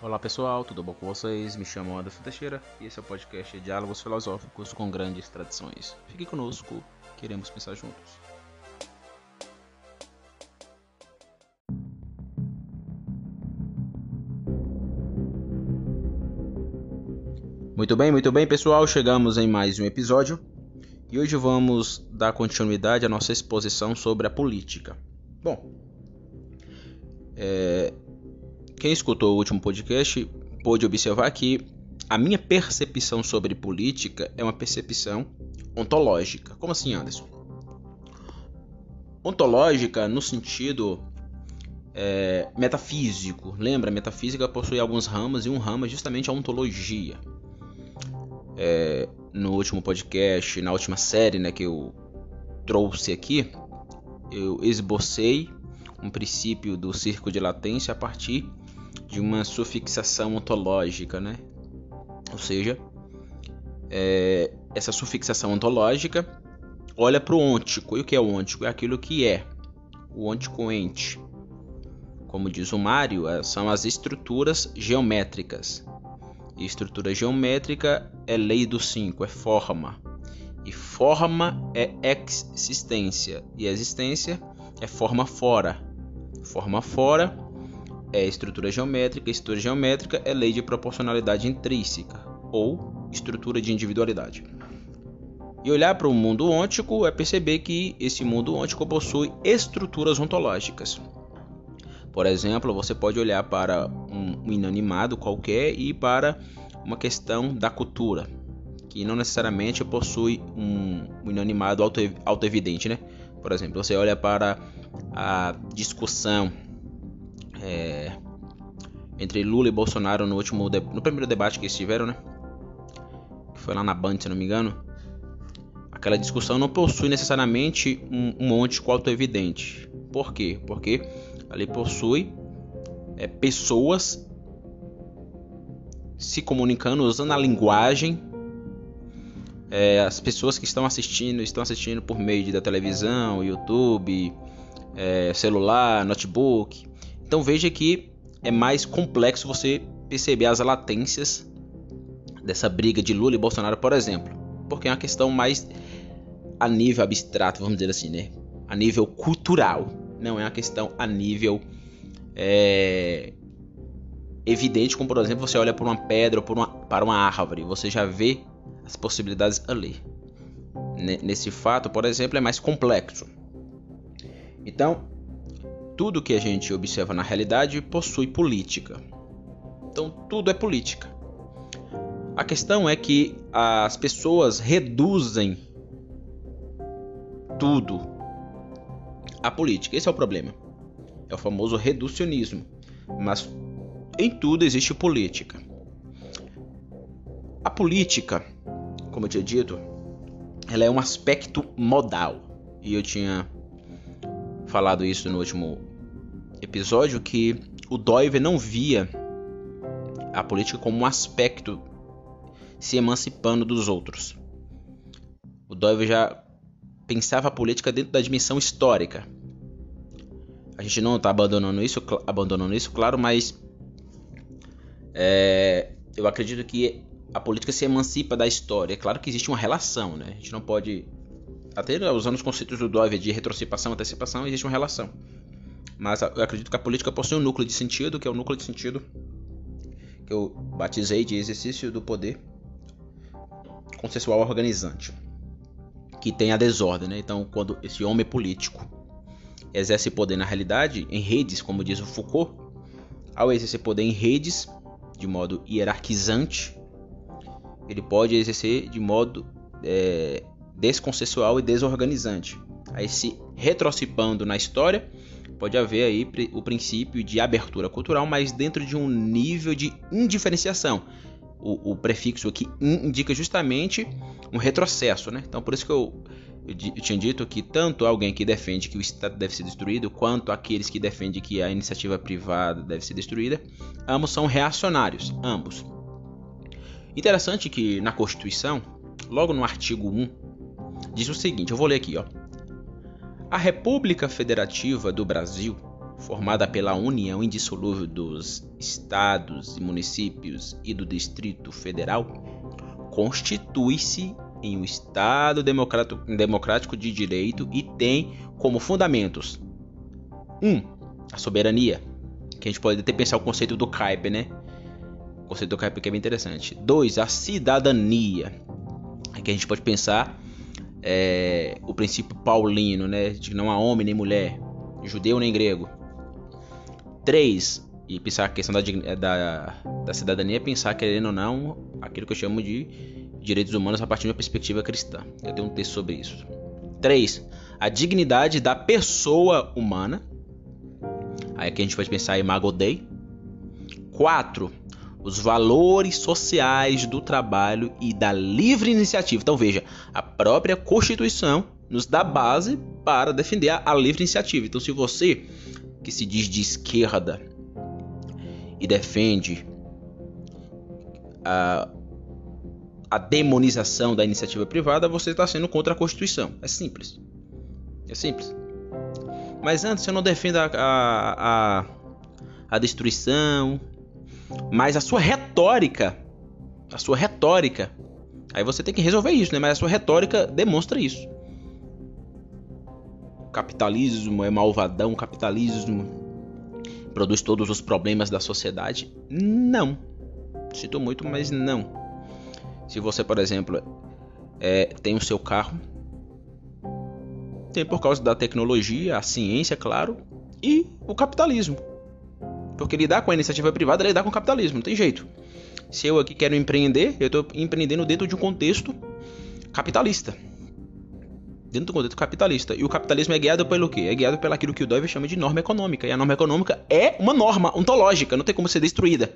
Olá pessoal, tudo bom com vocês? Me chamo Anderson Teixeira e esse é o podcast Diálogos Filosóficos com Grandes Tradições. Fique conosco, queremos pensar juntos. Muito bem, muito bem pessoal, chegamos em mais um episódio e hoje vamos dar continuidade à nossa exposição sobre a política. Bom, é, quem escutou o último podcast pôde observar que a minha percepção sobre política é uma percepção ontológica. Como assim, Anderson? Ontológica no sentido é, metafísico. Lembra, metafísica possui alguns ramos e um ramo é justamente a ontologia. É, no último podcast, na última série né, que eu trouxe aqui, eu esbocei um princípio do círculo de latência a partir de uma sufixação ontológica, né? Ou seja, é, essa sufixação ontológica olha para o ôntico. E o que é o ôntico? É aquilo que é, o ôntico ente. Como diz o Mário, é, são as estruturas geométricas. E estrutura geométrica é lei do 5, é forma. E forma é existência. E existência é forma fora. Forma fora é estrutura geométrica. Estrutura geométrica é lei de proporcionalidade intrínseca ou estrutura de individualidade. E olhar para o mundo ôntico é perceber que esse mundo ôntico possui estruturas ontológicas. Por exemplo, você pode olhar para um inanimado qualquer e para uma questão da cultura, que não necessariamente possui um, inanimado auto-evidente, né? Por exemplo, você olha para a discussão é, entre Lula e Bolsonaro no último no primeiro debate que eles tiveram, né? Que foi lá na Band, se não me engano. Aquela discussão não possui necessariamente um, um monte auto-evidente. Por quê? Porque ali possui é, pessoas se comunicando usando a linguagem é, as pessoas que estão assistindo estão assistindo por meio da televisão, YouTube, é, celular, notebook. Então veja que é mais complexo você perceber as latências dessa briga de Lula e Bolsonaro, por exemplo, porque é uma questão mais a nível abstrato, vamos dizer assim, né? A nível cultural, não é uma questão a nível é, evidente, como por exemplo você olha para uma pedra ou para uma, para uma árvore, você já vê as possibilidades ali. Nesse fato, por exemplo, é mais complexo. Então, tudo que a gente observa na realidade possui política. Então tudo é política. A questão é que as pessoas reduzem tudo à política. Esse é o problema. É o famoso reducionismo. Mas em tudo existe política. A política, como eu tinha dito, ela é um aspecto modal. E eu tinha falado isso no último episódio que o Doiver não via a política como um aspecto se emancipando dos outros. O Doiver já pensava a política dentro da dimensão histórica. A gente não está abandonando isso, abandonando isso, claro, mas é, eu acredito que a política se emancipa da história. É claro que existe uma relação, né? A gente não pode até usando os conceitos do Doiver de retrocipação, antecipação, existe uma relação. Mas eu acredito que a política possui um núcleo de sentido, que é o núcleo de sentido que eu batizei de exercício do poder consensual organizante, que tem a desordem. Né? Então, quando esse homem político exerce poder na realidade, em redes, como diz o Foucault, ao exercer poder em redes, de modo hierarquizante, ele pode exercer de modo é, desconsensual e desorganizante. Aí se retrocipando na história, pode haver aí o princípio de abertura cultural, mas dentro de um nível de indiferenciação. O, o prefixo aqui indica justamente um retrocesso, né? Então por isso que eu, eu, tinha dito que tanto alguém que defende que o Estado deve ser destruído, quanto aqueles que defendem que a iniciativa privada deve ser destruída, ambos são reacionários, ambos. Interessante que na Constituição, logo no artigo 1, diz o seguinte, eu vou ler aqui, ó. A República Federativa do Brasil formada pela união indissolúvel dos estados e municípios e do Distrito Federal, constitui-se em um Estado democrático de direito e tem como fundamentos 1. Um, a soberania, que a gente pode até pensar o conceito do CAIP, né? O conceito do CAIP que é bem interessante. 2. A cidadania, que a gente pode pensar é, o princípio paulino, né? De que não há homem nem mulher, judeu nem grego. 3. E pensar a questão da, da, da cidadania, pensar, querendo ou não, aquilo que eu chamo de direitos humanos a partir de uma perspectiva cristã. Eu tenho um texto sobre isso. 3. A dignidade da pessoa humana. Aí aqui a gente pode pensar em Imago Dei. 4. Os valores sociais do trabalho e da livre iniciativa. Então veja, a própria Constituição nos dá base para defender a livre iniciativa. Então se você que se diz de esquerda e defende a, a demonização da iniciativa privada, você está sendo contra a Constituição. É simples. É simples. Mas antes eu não defendo a, a, a, a destruição, mas a sua retórica, a sua retórica, aí você tem que resolver isso, né? Mas a sua retórica demonstra isso. O capitalismo é malvadão, capitalismo produz todos os problemas da sociedade? Não. Sinto muito, mas não. Se você, por exemplo, é, tem o seu carro, tem por causa da tecnologia, a ciência, claro, e o capitalismo. Porque lidar com a iniciativa privada é lidar com o capitalismo, não tem jeito. Se eu aqui quero empreender, eu estou empreendendo dentro de um contexto capitalista. Dentro do contexto capitalista. E o capitalismo é guiado pelo quê? É guiado pelo aquilo que o Dove chama de norma econômica. E a norma econômica é uma norma ontológica, não tem como ser destruída.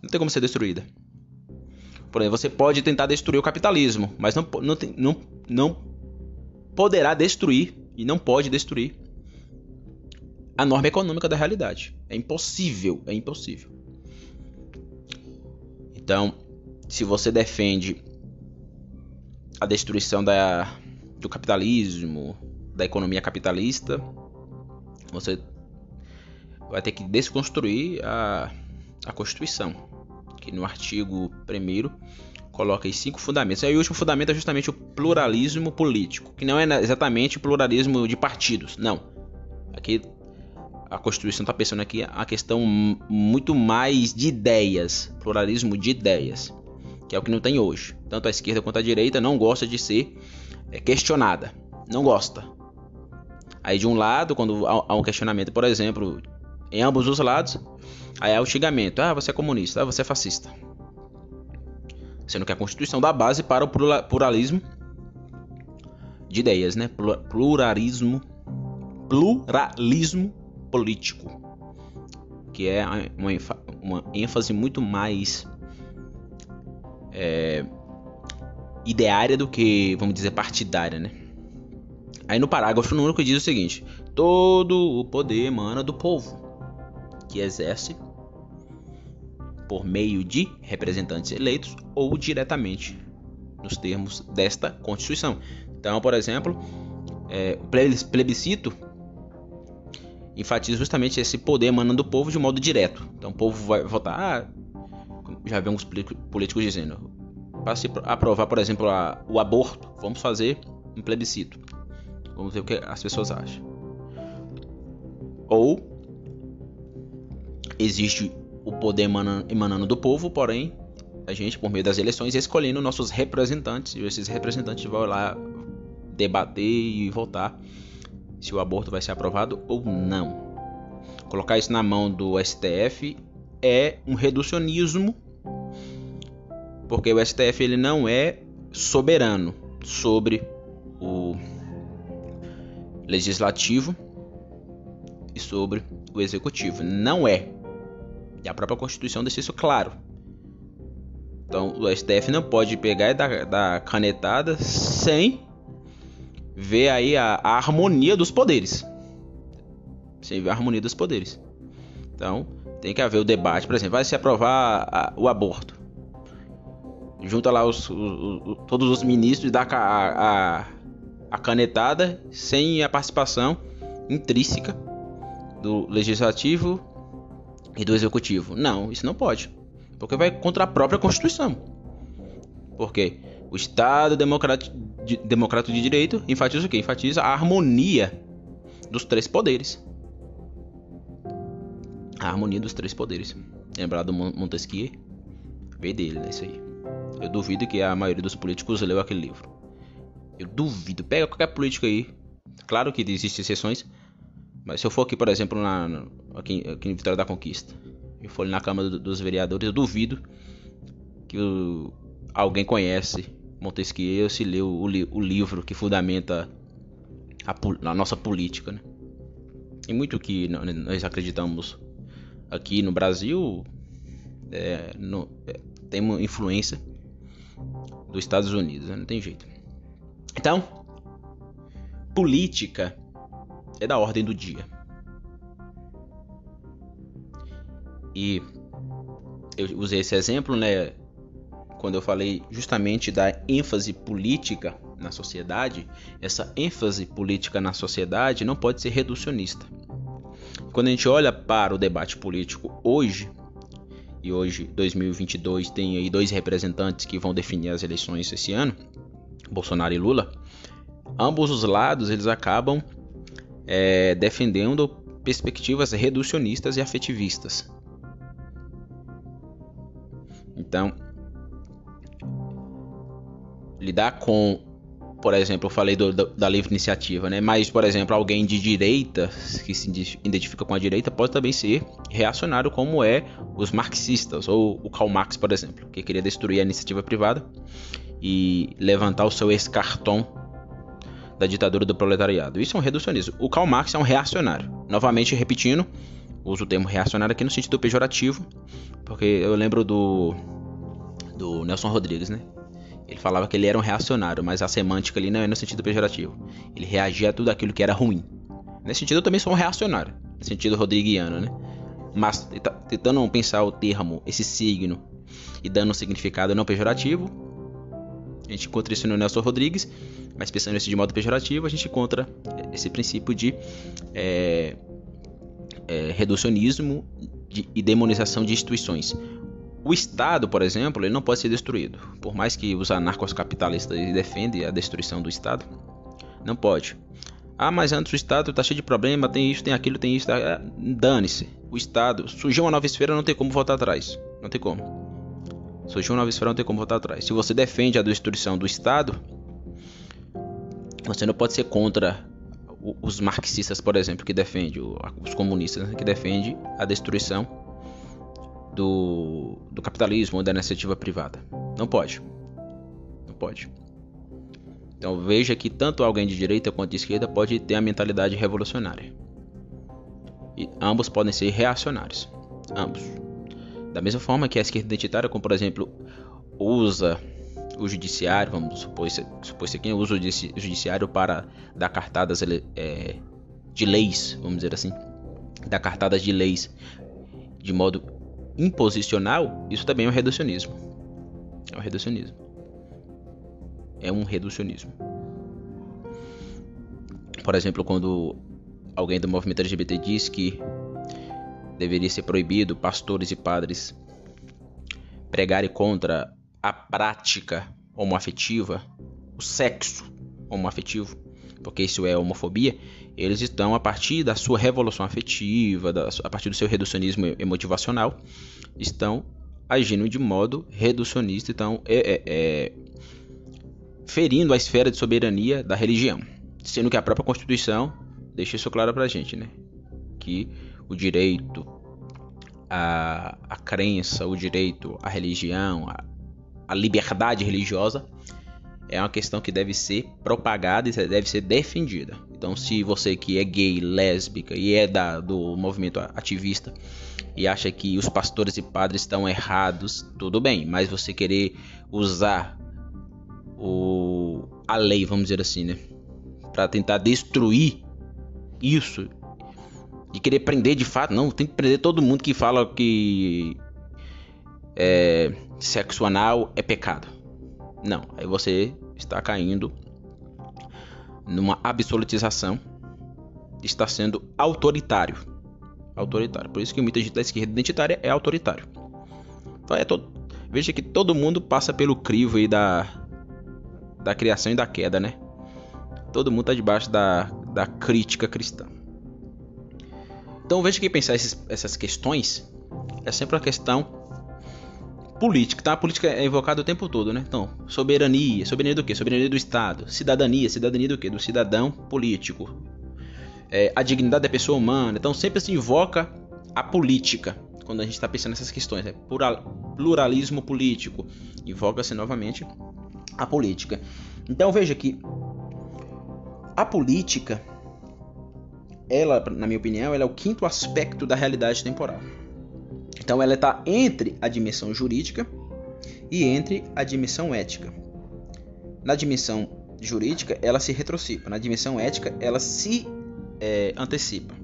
Não tem como ser destruída. Por exemplo, você pode tentar destruir o capitalismo, mas não, não, não, não poderá destruir e não pode destruir a norma econômica da realidade. É impossível, é impossível. Então, se você defende a destruição da, do capitalismo, da economia capitalista, você vai ter que desconstruir a, a Constituição que no artigo 1 coloca aí cinco fundamentos. Aí o último fundamento é justamente o pluralismo político, que não é exatamente o pluralismo de partidos, não. Aqui a Constituição está pensando aqui a questão muito mais de ideias, pluralismo de ideias, que é o que não tem hoje. Tanto a esquerda quanto a direita não gosta de ser é, questionada, não gosta. Aí de um lado, quando há um questionamento, por exemplo, em ambos os lados, Aí é o xingamento. Ah, você é comunista. Ah, você é fascista. Sendo que a Constituição dá base para o pluralismo de ideias, né? Pluralismo, pluralismo político, que é uma, uma ênfase muito mais é, ideária do que, vamos dizer, partidária, né? Aí no parágrafo número diz o seguinte: todo o poder emana do povo, que exerce por meio de representantes eleitos ou diretamente, nos termos desta Constituição. Então, por exemplo, é, o plebiscito enfatiza justamente esse poder emanando do povo de modo direto. Então, o povo vai votar. Ah, já alguns políticos dizendo: para se aprovar, por exemplo, a, o aborto, vamos fazer um plebiscito. Vamos ver o que as pessoas acham. Ou existe o poder emanando do povo, porém a gente, por meio das eleições, escolhendo nossos representantes, e esses representantes vão lá debater e votar se o aborto vai ser aprovado ou não. Colocar isso na mão do STF é um reducionismo, porque o STF ele não é soberano sobre o legislativo e sobre o executivo. Não é. E a própria Constituição deixa isso claro. Então o STF não pode pegar e dar, dar canetada sem ver aí a, a, harmonia dos poderes. Sem ver a harmonia dos poderes. Então tem que haver o debate, por exemplo, vai se aprovar a, o aborto. Junta lá os, os, todos os ministros e dá a, a, a canetada sem a participação intrínseca do legislativo e do executivo. Não, isso não pode. Porque vai contra a própria Constituição. Porque o Estado democrático de, direito enfatiza o quê? Enfatiza a harmonia dos três poderes. A harmonia dos três poderes. Lembrar do Montesquieu? Veio dele, né? Isso aí. Eu duvido que a maioria dos políticos leu aquele livro. Eu duvido. Pega qualquer político aí. Claro que existem exceções. Mas se eu for aqui, por exemplo, na, aqui, aqui em Vitória da Conquista, e for na Câmara dos Vereadores, eu duvido que o, alguém conhece Montesquieu se leu o, o livro que fundamenta a, a, nossa política. Né? E muito que nós acreditamos aqui no Brasil é, no, é, tem uma influência dos Estados Unidos, né? não tem jeito. Então, política é da ordem do dia. E eu usei esse exemplo, né, quando eu falei justamente da ênfase política na sociedade, essa ênfase política na sociedade não pode ser reducionista. Quando a gente olha para o debate político hoje, e hoje 2022 tem aí dois representantes que vão definir as eleições esse ano, Bolsonaro e Lula. Ambos os lados eles acabam é, defendendo perspectivas reducionistas e afetivistas. Então, lidar com por exemplo, eu falei do, do, da livre iniciativa, né? Mas, por exemplo, alguém de direita, que se identifica com a direita, pode também ser reacionário, como é os marxistas, ou o Karl Marx, por exemplo, que queria destruir a iniciativa privada e levantar o seu escartão da ditadura do proletariado. Isso é um reducionismo. O Karl Marx é um reacionário. Novamente, repetindo, uso o termo reacionário aqui no sentido pejorativo, porque eu lembro do, do Nelson Rodrigues, né? Ele falava que ele era um reacionário, mas a semântica ali não é no sentido pejorativo. Ele reagia a tudo aquilo que era ruim. Nesse sentido, eu também sou um reacionário, no sentido rodriguiano, né? Mas tentando pensar o termo, esse signo, e dando um significado não pejorativo, a gente encontra isso no Nelson Rodrigues, mas pensando isso de modo pejorativo, a gente encontra esse princípio de é, é, reducionismo e demonização de instituições. O Estado, por exemplo, ele não pode ser destruído. Por mais que os anarcos-capitalistas defendem a destruição do Estado, não pode. Ah, mas antes o Estado está cheio de problema, tem isso, tem aquilo, tem isso. Tá... É, dane-se. O Estado surgiu uma nova esfera, não tem como voltar atrás. Não tem como. Surgiu uma nova esfera, não tem como voltar atrás. Se você defende a destruição do Estado, você não pode ser contra os marxistas, por exemplo, que defendem, os comunistas, né, que defendem a destruição do, do capitalismo ou da iniciativa privada. Não pode. Não pode. Então veja que tanto alguém de direita quanto de esquerda pode ter a mentalidade revolucionária. E ambos podem ser reacionários. Ambos. Da mesma forma que a esquerda identitária, como por exemplo, usa o judiciário, vamos supor, supor isso aqui, usa o judiciário para dar cartadas é, de leis, vamos dizer assim, dar cartadas de leis de modo imposicional, isso também é um reducionismo. É um reducionismo. É um reducionismo. Por exemplo, quando alguém do movimento LGBT diz que deveria ser proibido pastores e padres pregarem contra a prática homoafetiva, o sexo homoafetivo, porque isso é homofobia, eles estão a partir da sua revolução afetiva, da, a partir do seu reducionismo emotivacional, estão agindo de modo reducionista, então é, é, é, ferindo a esfera de soberania da religião, sendo que a própria Constituição deixa isso claro para a gente, né? Que o direito a, a crença, o direito à religião, a, a liberdade religiosa é uma questão que deve ser propagada e deve ser defendida. Então, se você que é gay, lésbica e é da, do movimento ativista e acha que os pastores e padres estão errados, tudo bem, mas você querer usar o, a lei, vamos dizer assim, né, para tentar destruir isso e querer prender de fato, não, tem que prender todo mundo que fala que é, sexo anal é pecado. Não, aí você está caindo numa absolutização, está sendo autoritário. autoritário. Por isso que muita gente da esquerda identitária é autoritário. Então é todo, veja que todo mundo passa pelo crivo aí da da criação e da queda, né? Todo mundo está debaixo da, da crítica cristã. Então veja que pensar esses, essas questões é sempre uma questão política, tá? A política é evocada o tempo todo, né? Então, soberania, soberania do quê? Soberania do Estado. Cidadania, cidadania do quê? Do cidadão político. É, a dignidade da pessoa humana. Então, sempre se invoca a política quando a gente está pensando nessas questões. É pluralismo político. Invoca-se novamente a política. Então, veja que a política, ela, na minha opinião, ela é o quinto aspecto da realidade temporal. Então ela está entre a dimensão jurídica e entre a dimensão ética. Na dimensão jurídica, ela se retrocipa. Na dimensão ética, ela se é, antecipa.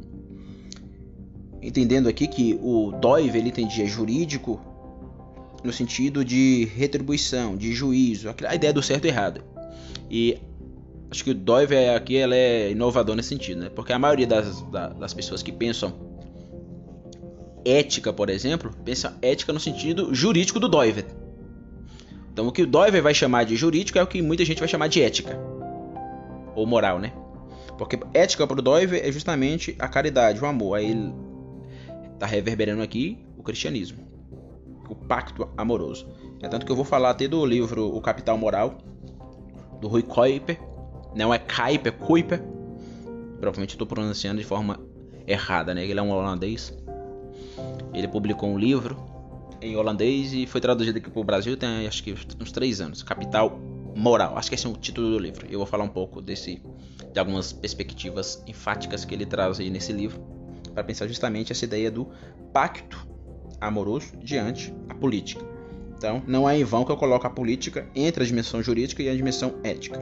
Entendendo aqui que o Doive ele entendia jurídico no sentido de retribuição, de juízo, a ideia do certo e errado. E acho que o Doive aqui ela é inovador nesse sentido, né? Porque a maioria das, das pessoas que pensam ética, por exemplo, pensa ética no sentido jurídico do Doiver. Então o que o Doiver vai chamar de jurídico é o que muita gente vai chamar de ética. Ou moral, né? Porque ética para o Doiver é justamente a caridade, o amor. Aí ele está reverberando aqui o cristianismo. O pacto amoroso. É tanto que eu vou falar até do livro O Capital Moral, do Rui Kuiper. Não é Kuiper, Kuiper. Provavelmente estou pronunciando de forma errada, né? Ele é um holandês. Ele publicou um livro em holandês e foi traduzido aqui para o Brasil tem acho que uns três anos. Capital Moral. Acho que esse é o título do livro. Eu vou falar um pouco desse, de algumas perspectivas enfáticas que ele traz aí nesse livro para pensar justamente essa ideia do pacto amoroso diante a política. Então, não é em vão que eu coloco a política entre a dimensão jurídica e a dimensão ética.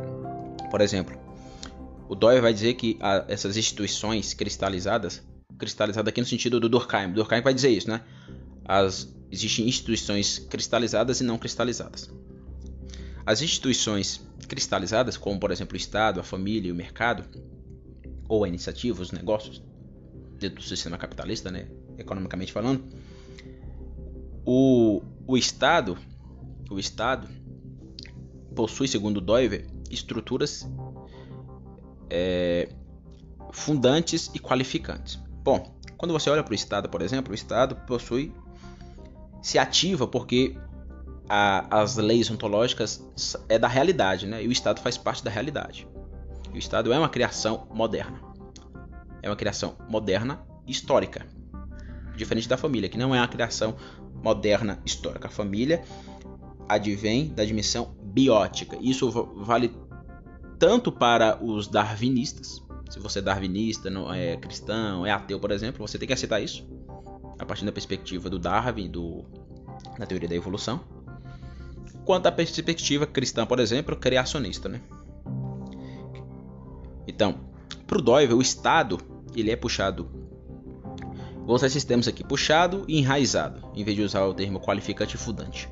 Por exemplo, o Doyle vai dizer que a, essas instituições cristalizadas cristalizado aqui no sentido do Durkheim. Durkheim vai dizer isso, né? As, existem instituições cristalizadas e não cristalizadas. As instituições cristalizadas, como por exemplo o Estado, a família e o mercado, ou a iniciativa, os negócios, dentro do sistema capitalista, né? economicamente falando, o, o Estado, o Estado possui, segundo Doiver, estruturas é, fundantes e qualificantes. Bom, quando você olha para o Estado, por exemplo, o Estado possui se ativa porque a, as leis ontológicas é da realidade, né? E o Estado faz parte da realidade. E o Estado é uma criação moderna. É uma criação moderna histórica. Diferente da família, que não é uma criação moderna histórica. A família advém da dimensão biótica. Isso vale tanto para os darwinistas, se você é darwinista, não é cristão, é ateu, por exemplo, você tem que aceitar isso a partir da perspectiva do Darwin, do, da teoria da evolução. Quanto à perspectiva cristã, por exemplo, criacionista, né? Então, para o Doyle, o Estado ele é puxado. Vou usar esses termos aqui: puxado e enraizado, em vez de usar o termo qualificante fundante.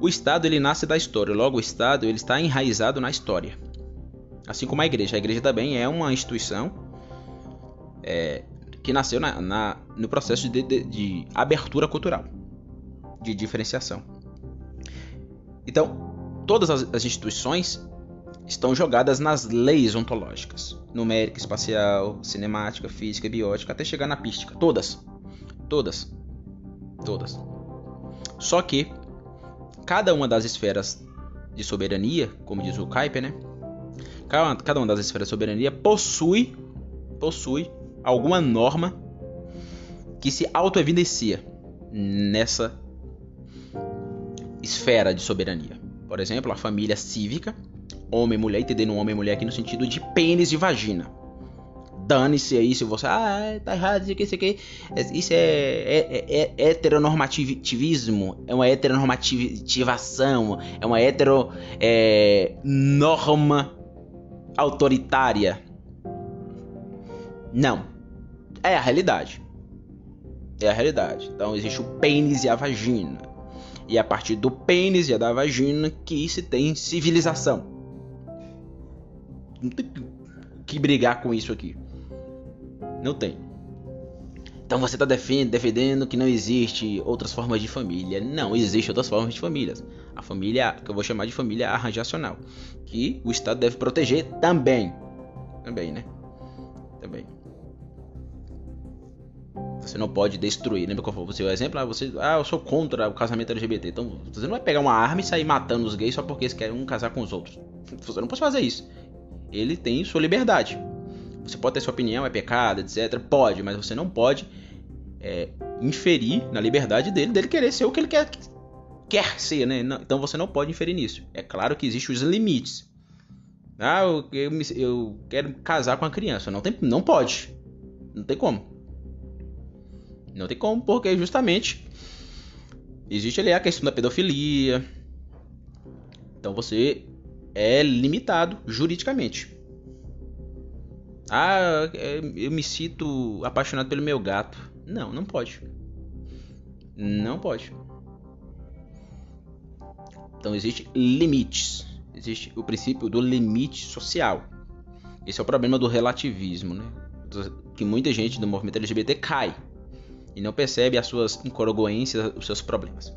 O Estado ele nasce da história, logo o Estado ele está enraizado na história. Assim como a igreja. A igreja também é uma instituição é, que nasceu na, na, no processo de, de, de abertura cultural, de diferenciação. Então, todas as, as instituições estão jogadas nas leis ontológicas, numérica, espacial, cinemática, física, biótica, até chegar na pística. Todas. Todas. Todas. Só que cada uma das esferas de soberania, como diz o Kuiper, né? Cada uma das esferas de soberania possui, possui alguma norma que se auto-evidencia nessa esfera de soberania. Por exemplo, a família cívica, homem e mulher, entendendo homem e mulher aqui no sentido de pênis e vagina. Dane-se aí se você. Ah, tá errado, isso aqui, isso aqui. Isso é, é, é, é heteronormativismo, é uma heteronormativação, é uma hetero é, norma autoritária. Não. É a realidade. É a realidade. Então existe o pênis e a vagina. E é a partir do pênis e da vagina que se tem civilização. Não tem que brigar com isso aqui. Não tem. então você está defendendo que não existe outras formas de família. Não, existem outras formas de famílias. A família, que eu vou chamar de família arranjacional, que o Estado deve proteger também. Também, né? Também. Você não pode destruir. Lembra falei? Você o exemplo? Ah, você, ah, eu sou contra o casamento LGBT. Então você não vai pegar uma arma e sair matando os gays só porque eles querem um casar com os outros. Você não pode fazer isso. Ele tem sua liberdade. Você pode ter sua opinião, é pecado, etc. Pode, mas você não pode é, inferir na liberdade dele, dele querer ser o que ele quer, quer ser, né? Então você não pode inferir nisso. É claro que existem os limites. Ah, eu, eu, eu quero casar com a criança. Não, tem, não pode. Não tem como. Não tem como, porque justamente existe ali a questão da pedofilia. Então você é limitado juridicamente. Ah, eu me sinto apaixonado pelo meu gato. Não, não pode. Não pode. Então existe limites. Existe o princípio do limite social. Esse é o problema do relativismo, né? Que muita gente do movimento LGBT cai e não percebe as suas incongruências, os seus problemas.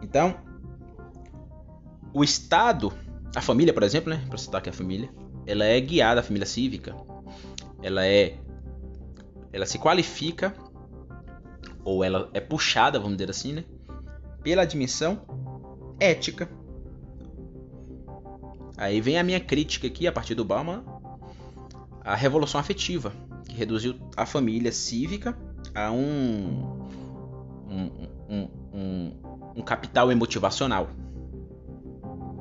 Então, o Estado, a família, por exemplo, né? Para citar aqui a família, ela é guiada, a família cívica, ela é, ela se qualifica ou ela é puxada, vamos dizer assim, né? Pela dimensão ética. Aí vem a minha crítica aqui a partir do Bauman, a revolução afetiva, que reduziu a família cívica a um, um, um, um, capital emotivacional.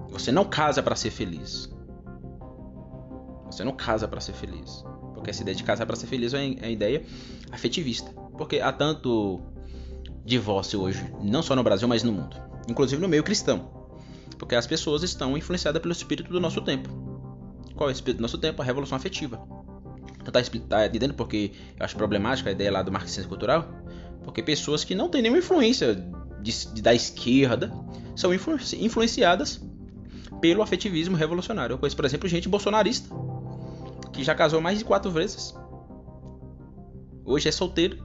Você não casa para ser feliz. Você não casa para ser feliz. Porque essa ideia de casar para ser feliz é a ideia afetivista. Porque há tanto divórcio hoje, não só no Brasil, mas no mundo. Inclusive no meio cristão. Porque as pessoas estão influenciadas pelo espírito do nosso tempo. Qual é o espírito do nosso tempo? A revolução afetiva. Então tá, tá entendendo porque eu acho problemática a ideia lá do marxismo cultural? Porque pessoas que não têm nenhuma influência de, de, da esquerda são influenciadas pelo afetivismo revolucionário. Eu conheço, por exemplo, gente bolsonarista que já casou mais de quatro vezes. Hoje é solteiro,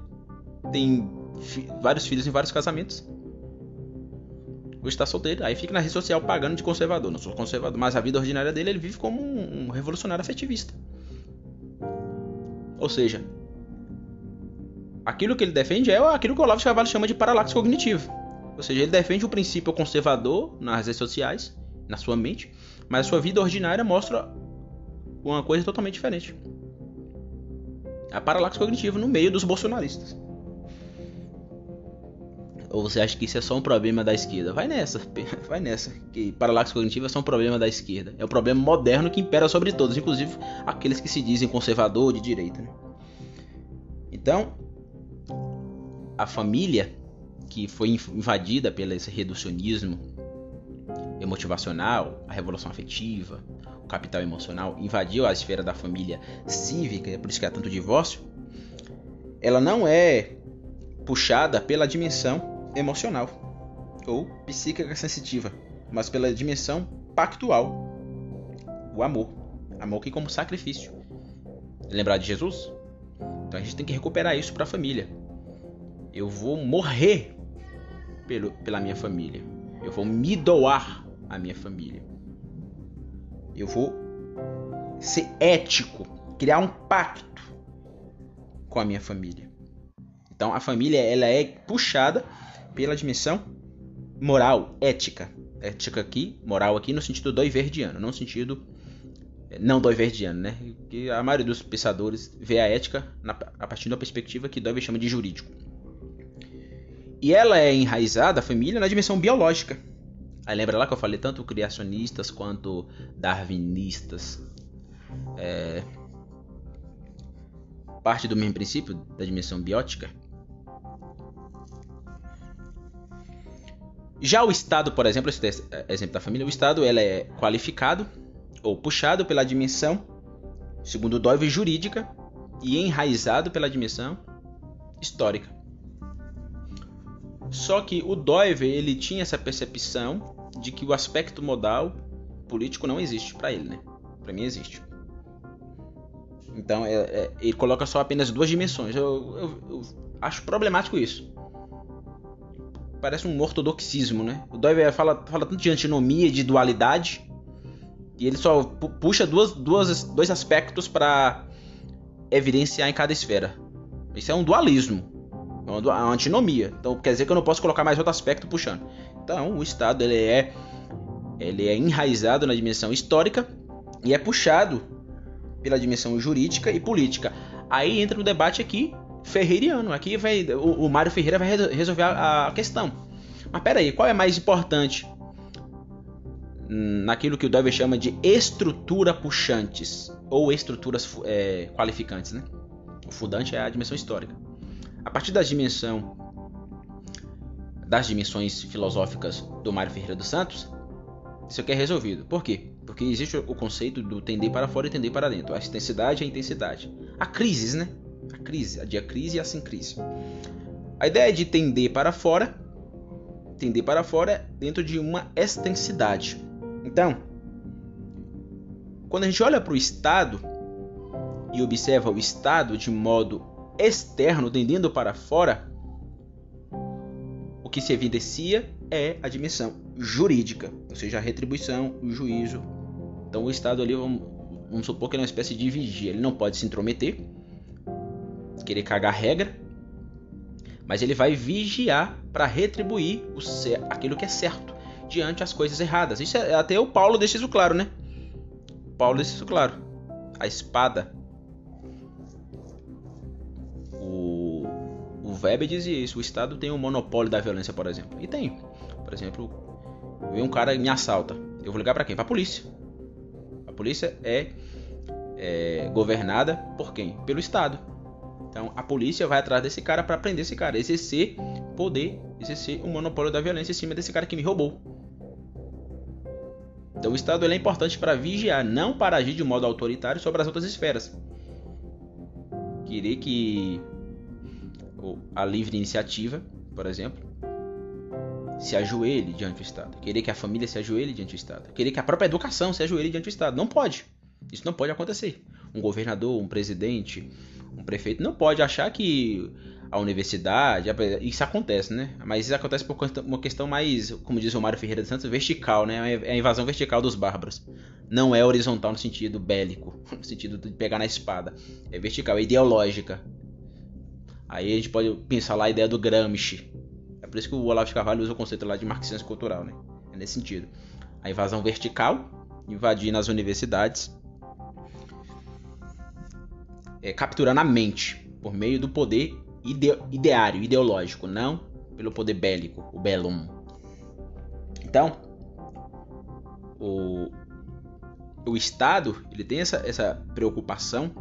tem fi vários filhos em vários casamentos. Hoje está solteiro, aí fica na rede social pagando de conservador. Não sou conservador, mas a vida ordinária dele ele vive como um, revolucionário afetivista. Ou seja, aquilo que ele defende é aquilo que o Olavo de Carvalho chama de paralaxe cognitivo. Ou seja, ele defende o princípio conservador nas redes sociais, na sua mente, mas a sua vida ordinária mostra uma coisa totalmente diferente. A paralaxe cognitivo no meio dos bolsonaristas. Ou você acha que isso é só um problema da esquerda? Vai nessa, vai nessa. Que paralaxe cognitivo é só um problema da esquerda. É um problema moderno que impera sobre todos, inclusive aqueles que se dizem conservador de direita. Né? Então, a família que foi invadida pelo esse reducionismo emotivacional, a revolução afetiva, o capital emocional, invadiu a esfera da família cívica, é por isso que há tanto divórcio, ela não é puxada pela dimensão emocional ou psíquica sensitiva, mas pela dimensão pactual, o amor, amor que como sacrifício. Lembrar de Jesus? Então a gente tem que recuperar isso para a família. Eu vou morrer pelo, pela minha família. Eu vou me doar à minha família. Eu vou ser ético, criar um pacto com a minha família. Então a família ela é puxada pela dimensão moral, ética. Ética aqui, moral aqui no sentido doiverdiano, não no sentido eh, não doiverdiano, né? Que a maioria dos pensadores vê a ética na, a partir da perspectiva que Doiver chama de jurídico. E ela é enraizada, a família, na dimensão biológica. Aí lembra lá que eu falei tanto criacionistas quanto darwinistas. É, parte do mesmo princípio da dimensão biótica. Já o Estado, por exemplo, esse exemplo da família, o Estado ele é qualificado ou puxado pela dimensão, segundo Doive, jurídica e enraizado pela dimensão histórica. Só que o Doive ele tinha essa percepção de que o aspecto modal político não existe para ele, né? Para mim existe. Então é, é, ele coloca só apenas duas dimensões. Eu, eu, eu, acho problemático isso. Parece um ortodoxismo, né? O Doyle fala, fala tanto de antinomia, de dualidade, e ele só puxa duas, duas, dois aspectos para evidenciar em cada esfera. Isso é um dualismo, é uma, antinomia. Então quer dizer que eu não posso colocar mais outro aspecto puxando. Então o Estado ele é, ele é enraizado na dimensão histórica e é puxado pela dimensão jurídica e política. Aí entra no debate aqui ferreiriano. Aqui vai o, o Mário Ferreira vai resolver a, a questão. Mas peraí, qual é mais importante? Naquilo que o Dover chama de estrutura puxantes ou estruturas é, qualificantes, né? O fundante é a dimensão histórica. A partir da dimensão das dimensões filosóficas do Mário Ferreira dos Santos, isso aqui é resolvido. Por quê? Porque existe o conceito do tender para fora e tender para dentro. A extensidade e a intensidade. A crise, né? A crise, a diacrise e a sincrise. A ideia de tender para fora, tender para fora é dentro de uma extensidade. Então, quando a gente olha para o Estado e observa o Estado de modo externo, tendendo para fora, o que se evidencia é a dimensão jurídica, ou seja, a retribuição, o juízo. Então o Estado ali, vamos, vamos supor que ele é uma espécie de vigia, ele não pode se intrometer, querer cagar regra, mas ele vai vigiar para retribuir o, aquilo que é certo diante as coisas erradas. Isso é, até o Paulo deixa isso claro, né? Paulo deixa isso claro. A espada. O, o Weber dizia isso. O Estado tem o um monopólio da violência, por exemplo. E tem. Por exemplo, vem um cara e me assalta. Eu vou ligar para quem? Para a polícia. A polícia é, é governada por quem? Pelo Estado. Então a polícia vai atrás desse cara para prender esse cara, exercer poder, exercer o monopólio da violência em cima desse cara que me roubou. Então o Estado é importante para vigiar, não para agir de modo autoritário sobre as outras esferas. Querer que a livre iniciativa, por exemplo, se ajoelhe diante do Estado. Querer que a família se ajoelhe diante do Estado. Querer que a própria educação se ajoelhe diante do Estado. Não pode. Isso não pode acontecer. Um governador, um presidente, um prefeito não pode achar que a universidade. Isso acontece, né? Mas isso acontece por uma questão mais, como diz o Mário Ferreira de Santos, vertical, né? É a invasão vertical dos bárbaros. Não é horizontal no sentido bélico, no sentido de pegar na espada. É vertical, é ideológica. Aí a gente pode pensar lá a ideia do Gramsci, por isso que o Olavo de Carvalho usa o conceito lá de marxismo cultural, né? É nesse sentido. A invasão vertical, invadir nas universidades, é, capturando a mente por meio do poder ide ideário, ideológico, não pelo poder bélico, o bellum. Então, o, o Estado ele tem essa, essa preocupação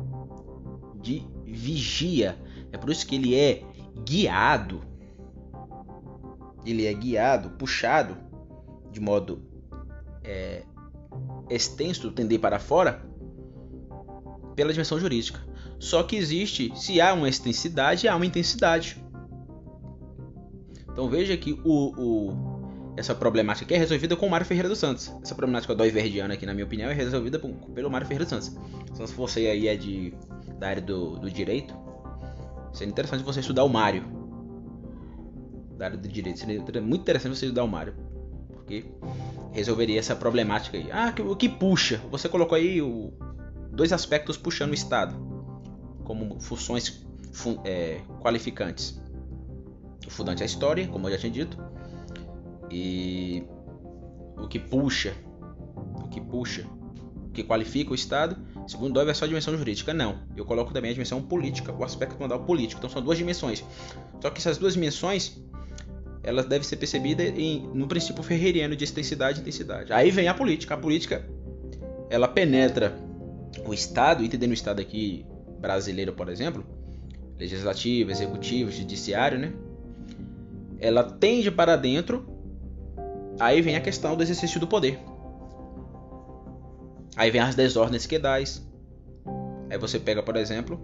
de vigia. É por isso que ele é guiado ele é guiado, puxado de modo é, extenso, tender para fora, pela dimensão jurídica. Só que existe, se há uma extensidade, há uma intensidade. Então veja que o, o, essa problemática aqui é resolvida com o Mário Ferreira dos Santos. Essa problemática do Iverdiano aqui, na minha opinião, é resolvida pelo Mário Ferreira dos Santos. Então se você aí é de, da área do, do direito, seria interessante você estudar o Mário da área do direito. Seria muito interessante você estudar o Mário. Porque resolveria essa problemática aí. Ah, o que puxa? Você colocou aí o, dois aspectos puxando o Estado. Como funções fun, é, qualificantes. O fundante é a história, como eu já tinha dito. E o que puxa. O que puxa. O que qualifica o Estado. Segundo Doyle é só a dimensão jurídica. Não. Eu coloco também a dimensão política, o aspecto modal político. Então são duas dimensões. Só que essas duas dimensões ela deve ser percebida em, no princípio ferreiriano de extensidade e intensidade. Aí vem a política. A política ela penetra o Estado, entendendo o Estado aqui brasileiro, por exemplo, legislativo, executivo, judiciário, né? Ela tende para dentro. Aí vem a questão do exercício do poder. Aí vem as desordens quedais. Aí você pega, por exemplo,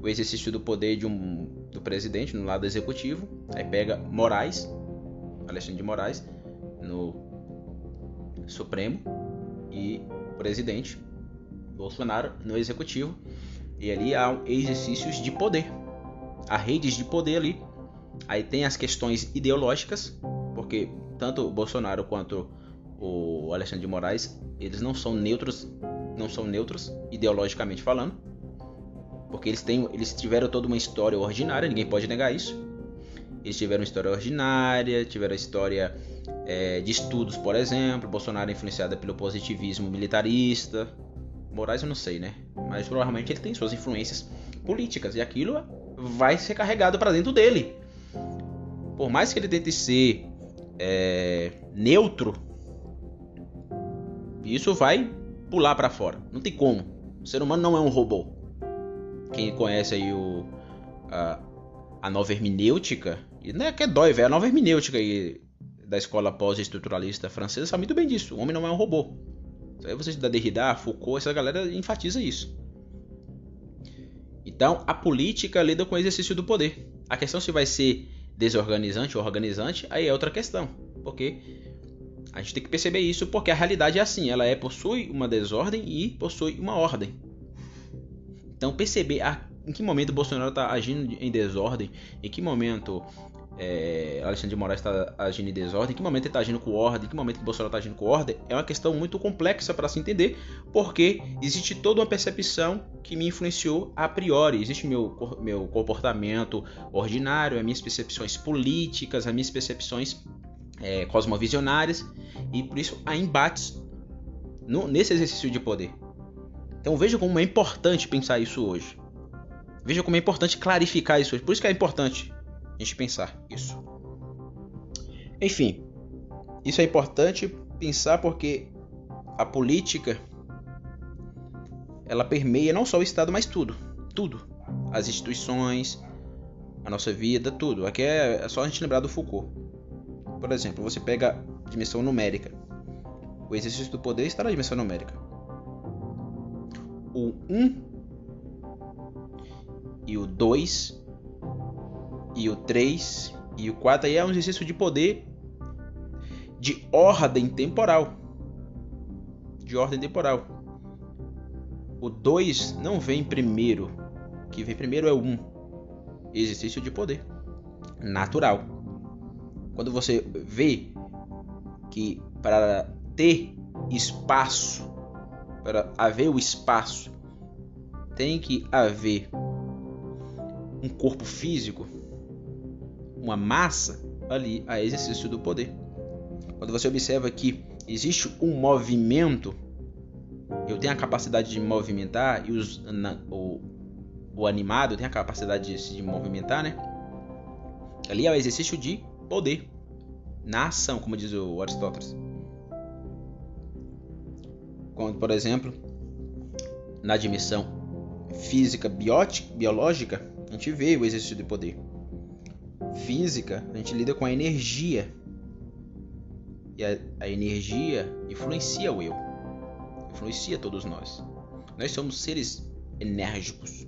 o exercício do poder de um, do presidente no lado executivo. Aí pega Moraes, Alexandre de Moraes, no Supremo e o presidente Bolsonaro no executivo. E ali há exercícios de poder. Há redes de poder ali. Aí tem as questões ideológicas, porque tanto o Bolsonaro quanto o Alexandre de Moraes, eles não são neutros, não são neutros ideologicamente falando, porque eles têm, eles tiveram toda uma história ordinária, ninguém pode negar isso. Eles tiveram história ordinária, tiveram história é, de estudos, por exemplo. Bolsonaro é influenciado pelo positivismo militarista. Moraes eu não sei, né? Mas provavelmente ele tem suas influências políticas e aquilo vai ser carregado para dentro dele. Por mais que ele tente ser é, neutro, isso vai pular para fora. Não tem como. O ser humano não é um robô. Quem conhece aí o, a, a nova hermenêutica, e não é que é dói, velho, a nova hermenêutica aí da escola pós-estruturalista francesa sabe muito bem disso. O homem não é um robô. Aí você da Derrida, Foucault, essa galera enfatiza isso. Então, a política lida com o exercício do poder. A questão se vai ser desorganizante ou organizante, aí é outra questão. Porque a gente tem que perceber isso porque a realidade é assim, ela é possui uma desordem e possui uma ordem. Então perceber a, em que momento Bolsonaro está agindo em desordem, em que momento é, Alexandre de Moraes está agindo em desordem, em que momento ele está agindo com ordem, em que momento o Bolsonaro está agindo com ordem, é uma questão muito complexa para se entender, porque existe toda uma percepção que me influenciou a priori. Existe meu, meu comportamento ordinário, as minhas percepções políticas, as minhas percepções é, cosmovisionárias, e por isso há embates no, nesse exercício de poder. Então veja como é importante pensar isso hoje. Veja como é importante clarificar isso hoje. Por isso que é importante a gente pensar isso. Enfim, isso é importante pensar porque a política ela permeia não só o Estado, mas tudo. Tudo. As instituições, a nossa vida, tudo. Aqui é, é só a gente lembrar do Foucault. Por exemplo, você pega a dimensão numérica. O exercício do poder está na dimensão numérica. O 1 e o 2 e o 3 e o 4 aí é um exercício de poder de ordem temporal. De ordem temporal. O 2 não vem primeiro. O que vem primeiro é o 1. Exercício de poder natural. Quando você vê que para ter espaço, para haver o espaço, tem que haver um corpo físico, uma massa, ali a exercício do poder. Quando você observa que existe um movimento, eu tenho a capacidade de movimentar e os, na, o, o animado tem a capacidade de se movimentar, né? Ali é o exercício de poder na ação, como diz o Aristóteles. Quando, por exemplo, na dimensão física biótica, biológica, a gente vê o exercício de poder física, a gente lida com a energia. E a, a energia influencia o eu, influencia todos nós. Nós somos seres enérgicos.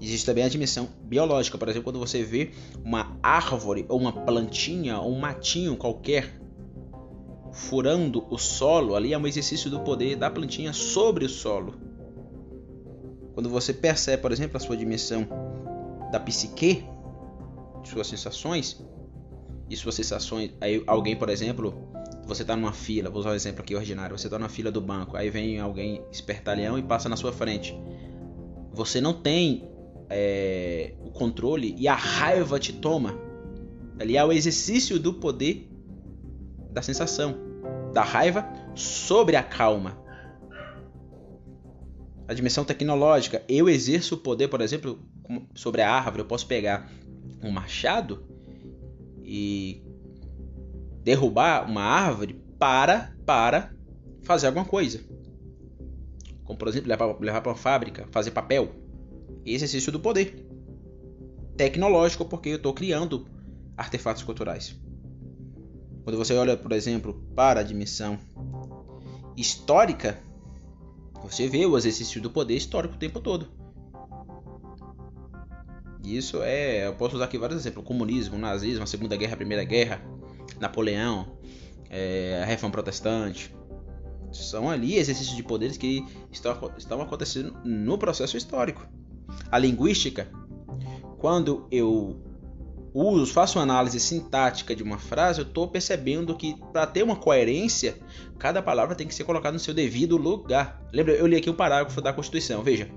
Existe também a dimensão biológica, por exemplo, quando você vê uma árvore ou uma plantinha ou um matinho qualquer furando o solo, ali é um exercício do poder da plantinha sobre o solo. Quando você percebe, por exemplo, a sua dimensão da psique, suas sensações e suas sensações. Aí alguém, por exemplo, você está numa fila, vou usar um exemplo aqui ordinário, você está na fila do banco, aí vem alguém espertalhão e passa na sua frente. Você não tem é, o controle e a raiva te toma. Ali é o exercício do poder da sensação, da raiva sobre a calma. A dimensão tecnológica, eu exerço o poder, por exemplo, sobre a árvore, eu posso pegar um machado e derrubar uma árvore para para fazer alguma coisa. Como por exemplo, levar, para uma fábrica, fazer papel. Exercício do poder. Tecnológico, porque eu estou criando artefatos culturais. Quando você olha, por exemplo, para a dimensão histórica, você vê o exercício do poder histórico o tempo todo. Isso é, eu posso usar aqui vários exemplos: comunismo, nazismo, a Segunda Guerra, a Primeira Guerra, Napoleão, é, a Reforma Protestante. São ali exercícios de poderes que estão, acontecendo no processo histórico. A linguística, quando eu uso, faço uma análise sintática de uma frase, eu estou percebendo que para ter uma coerência, cada palavra tem que ser colocada no seu devido lugar. Lembra, eu li aqui o parágrafo da Constituição, veja.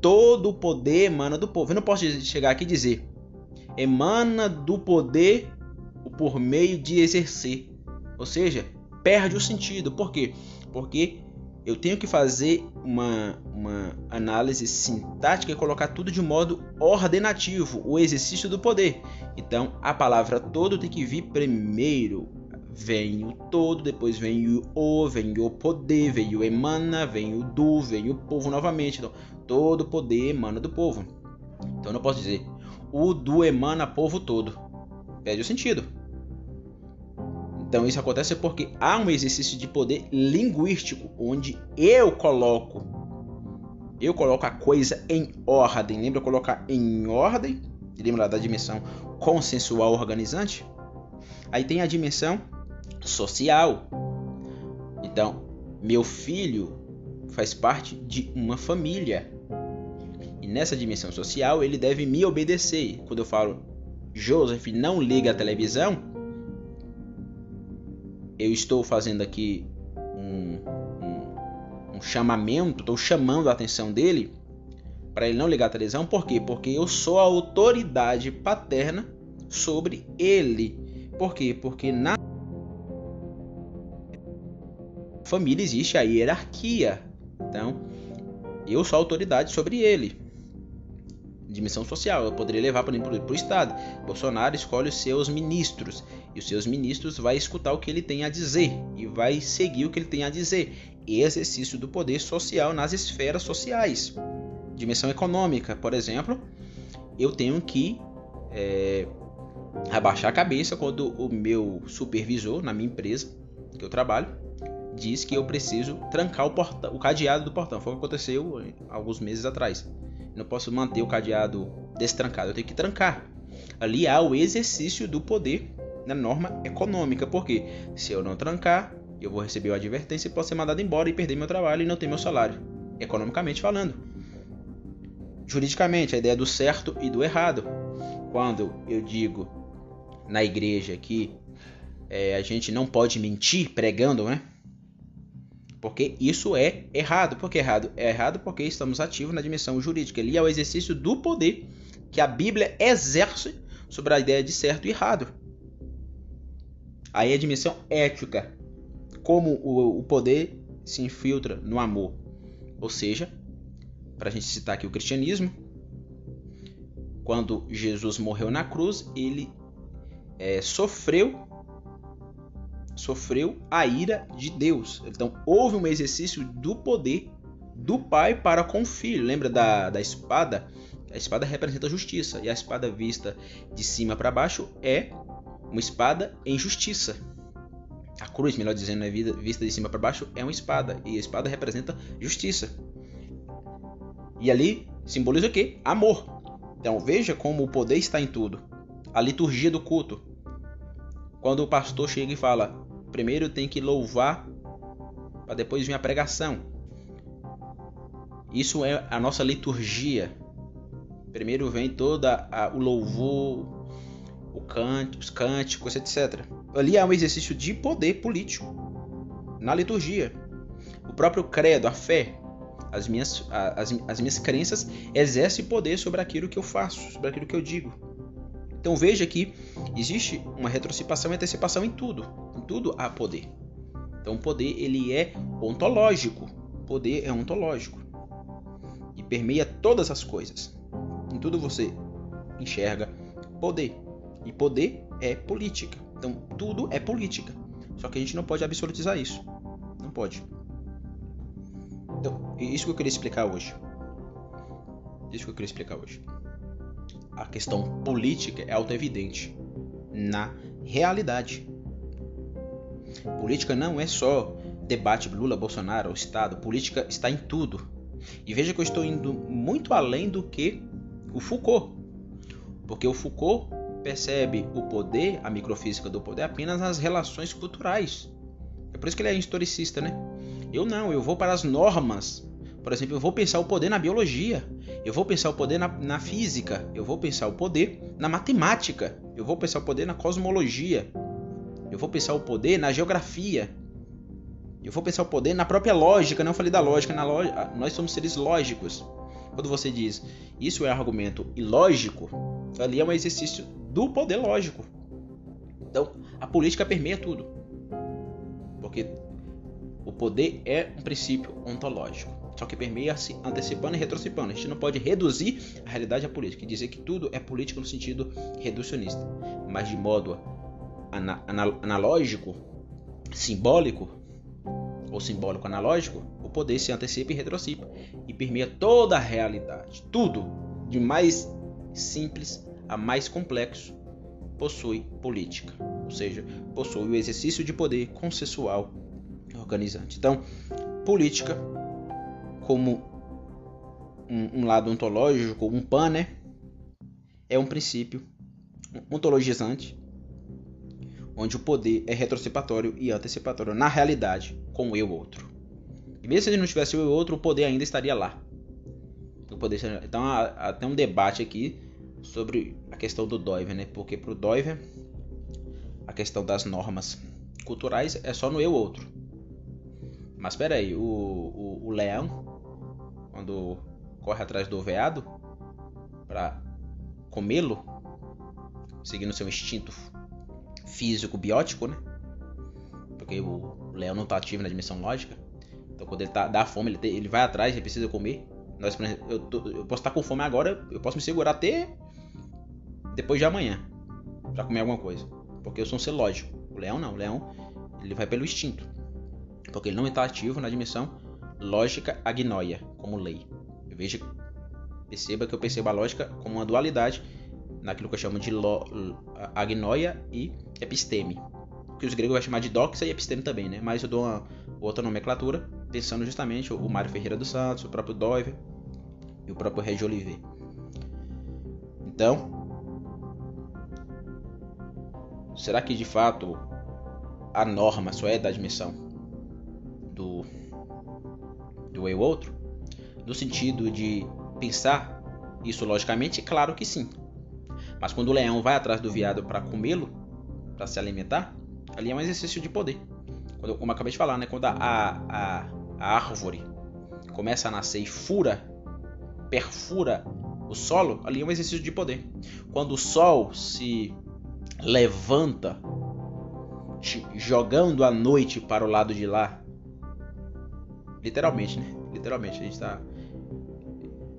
Todo o poder emana do povo. Eu não posso chegar aqui e dizer emana do poder por meio de exercer. Ou seja, perde o sentido. Por quê? Porque eu tenho que fazer uma, uma análise sintática e colocar tudo de modo ordenativo, o exercício do poder. Então, a palavra todo tem que vir primeiro. Vem o todo, depois vem o o, vem o poder, vem o emana, vem o do, vem o povo novamente. Então, todo poder emana do povo. Então, eu não posso dizer o do emana povo todo. Perde o sentido. Então isso acontece porque há um exercício de poder linguístico onde eu coloco eu coloco a coisa em ordem. Lembra colocar em ordem? Lembra da dimensão consensual organizante? Aí tem a dimensão social. Então, meu filho faz parte de uma família. E nessa dimensão social, ele deve me obedecer. Quando eu falo, Joseph, não liga a televisão, eu estou fazendo aqui um, um, um chamamento, estou chamando a atenção dele para ele não ligar a televisão. Por quê? Porque eu sou a autoridade paterna sobre ele. Por quê? Porque na família existe a hierarquia. Então, eu sou a autoridade sobre ele dimensão social. Eu poderia levar, para o Estado. Bolsonaro escolhe os seus ministros e os seus ministros vai escutar o que ele tem a dizer e vai seguir o que ele tem a dizer. Exercício do poder social nas esferas sociais. Dimensão econômica, por exemplo, eu tenho que é, abaixar a cabeça quando o meu supervisor na minha empresa que eu trabalho diz que eu preciso trancar o, portão, o cadeado do portão. Foi o que aconteceu alguns meses atrás. Não posso manter o cadeado destrancado, eu tenho que trancar. Ali há o exercício do poder na norma econômica, porque se eu não trancar, eu vou receber uma advertência e posso ser mandado embora e perder meu trabalho e não ter meu salário, economicamente falando. Juridicamente, a ideia do certo e do errado. Quando eu digo na igreja que é, a gente não pode mentir pregando, né? Porque isso é errado. Por que errado? É errado porque estamos ativos na dimensão jurídica. Ali é o exercício do poder que a Bíblia exerce sobre a ideia de certo e errado. Aí a dimensão ética. Como o, poder se infiltra no amor. Ou seja, para a gente citar aqui o cristianismo, quando Jesus morreu na cruz, ele é, sofreu sofreu a ira de Deus. Então houve um exercício do poder do pai para com o filho. Lembra da, da espada? A espada representa a justiça e a espada vista de cima para baixo é uma espada em justiça. A cruz, melhor dizendo, é vista de cima para baixo é uma espada e a espada representa justiça. E ali simboliza o que? Amor. Então veja como o poder está em tudo. A liturgia do culto. Quando o pastor chega e fala: Primeiro tem que louvar para depois vir a pregação. Isso é a nossa liturgia. Primeiro vem toda o louvor, o canto, os cânticos, etc. Ali há um exercício de poder político na liturgia. O próprio credo, a fé, as minhas, as, as minhas crenças exercem poder sobre aquilo que eu faço, sobre aquilo que eu digo. Então veja que existe uma retrocipação e antecipação em tudo. Tudo há poder. Então o poder ele é ontológico. Poder é ontológico. E permeia todas as coisas. Em tudo você enxerga poder. E poder é política. Então tudo é política. Só que a gente não pode absolutizar isso. Não pode. Então, isso que eu queria explicar hoje. Isso que eu queria explicar hoje a questão política é auto-evidente na realidade. Política não é só debate Lula, Bolsonaro, o Estado. Política está em tudo. E veja que eu estou indo muito além do que o Foucault. Porque o Foucault percebe o poder, a microfísica do poder, apenas nas relações culturais. É por isso que ele é historicista, né? Eu não, eu vou para as normas. Por exemplo, eu vou pensar o poder na biologia, eu vou pensar o poder na, na física, eu vou pensar o poder na matemática, eu vou pensar o poder na cosmologia, eu vou pensar o poder na geografia, eu vou pensar o poder na própria lógica. Não falei da lógica, na lógica, nós somos seres lógicos. Quando você diz isso é argumento ilógico, ali é um exercício do poder lógico. Então, a política permeia tudo. Porque o poder é um princípio ontológico. Só que permeia se antecipando e retrocipando. A gente não pode reduzir a realidade à política e dizer que tudo é política no sentido reducionista. Mas de modo analógico, simbólico, ou simbólico analógico, o poder se antecipa e retrocipa e permeia toda a realidade. Tudo, de mais simples a mais complexo, possui política, ou seja, possui o exercício de poder consensual organizante. Então, política, como um, um lado ontológico, um pan, né? é um princípio ontologizante, onde o poder é retrocipatório e antecipatório na realidade, com o eu outro. E mesmo se ele não tivesse o eu outro, o poder ainda estaria lá. O poder, então há, tem um debate aqui sobre a questão do Doiver, né? Porque para o Doiver a questão das normas culturais é só no eu outro. Mas espera aí, o, o, o, leão, quando corre atrás do veado para comê-lo, seguindo seu instinto físico biótico, né? Porque o leão não está ativo na dimensão lógica. Então quando ele tá, dá fome, ele, ele vai atrás, ele precisa comer. Nós, eu, tô, eu posso estar tá com fome agora, eu posso me segurar até depois de amanhã para comer alguma coisa, porque eu sou um ser lógico. O leão não, o leão ele vai pelo instinto, porque ele não está ativo na dimensão lógica agnoia, como lei. Eu vejo, perceba que eu percebo a lógica como uma dualidade naquilo que eu chamo de lo, agnoia e episteme, que os gregos vão chamar de doxa e episteme também, né? Mas eu dou uma outra nomenclatura, pensando justamente o Mário Ferreira dos Santos, o próprio Doiver e o próprio Regis Olivier. Então, Será que de fato a norma só é da dimensão do, do eu outro? No sentido de pensar isso logicamente, claro que sim. Mas quando o leão vai atrás do veado para comê-lo, para se alimentar, ali é um exercício de poder. Quando, como eu acabei de falar, né? quando a, a, a árvore começa a nascer e fura, perfura o solo, ali é um exercício de poder. Quando o sol se levanta, jogando a noite para o lado de lá. Literalmente, né? Literalmente, a gente está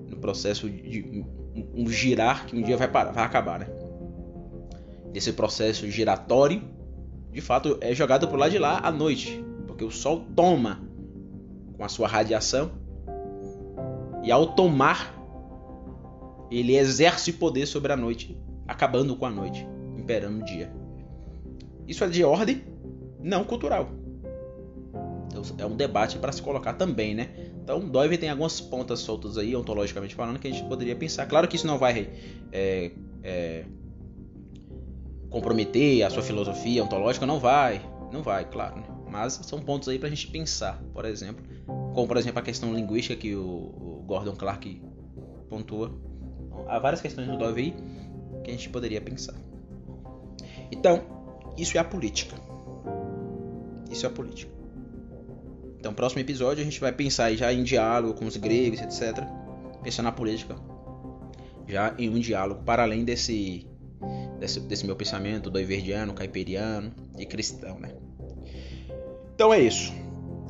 no processo de um girar que um dia vai parar, vai acabar, né? Esse processo giratório, de fato, é jogado para o lado de lá à noite, porque o sol toma com a sua radiação e ao tomar ele exerce poder sobre a noite, acabando com a noite imperando no dia. Isso é de ordem não cultural. Então, é um debate para se colocar também, né? Então, Doive tem algumas pontas soltas aí, ontologicamente falando, que a gente poderia pensar. Claro que isso não vai é, é, comprometer a sua filosofia ontológica, não vai, não vai, claro. Né? Mas são pontos aí para a gente pensar, por exemplo, como por exemplo a questão linguística que o, o Gordon Clark pontua. Então, há várias questões no Dove aí que a gente poderia pensar. Então, isso é a política. Isso é a política. Então, próximo episódio a gente vai pensar já em diálogo com os gregos, etc. Pensar na política. Já em um diálogo para além desse, desse, desse meu pensamento do everdiano, caipiriano e cristão, né? Então é isso.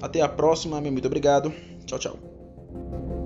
Até a próxima, meu muito obrigado. Tchau, tchau.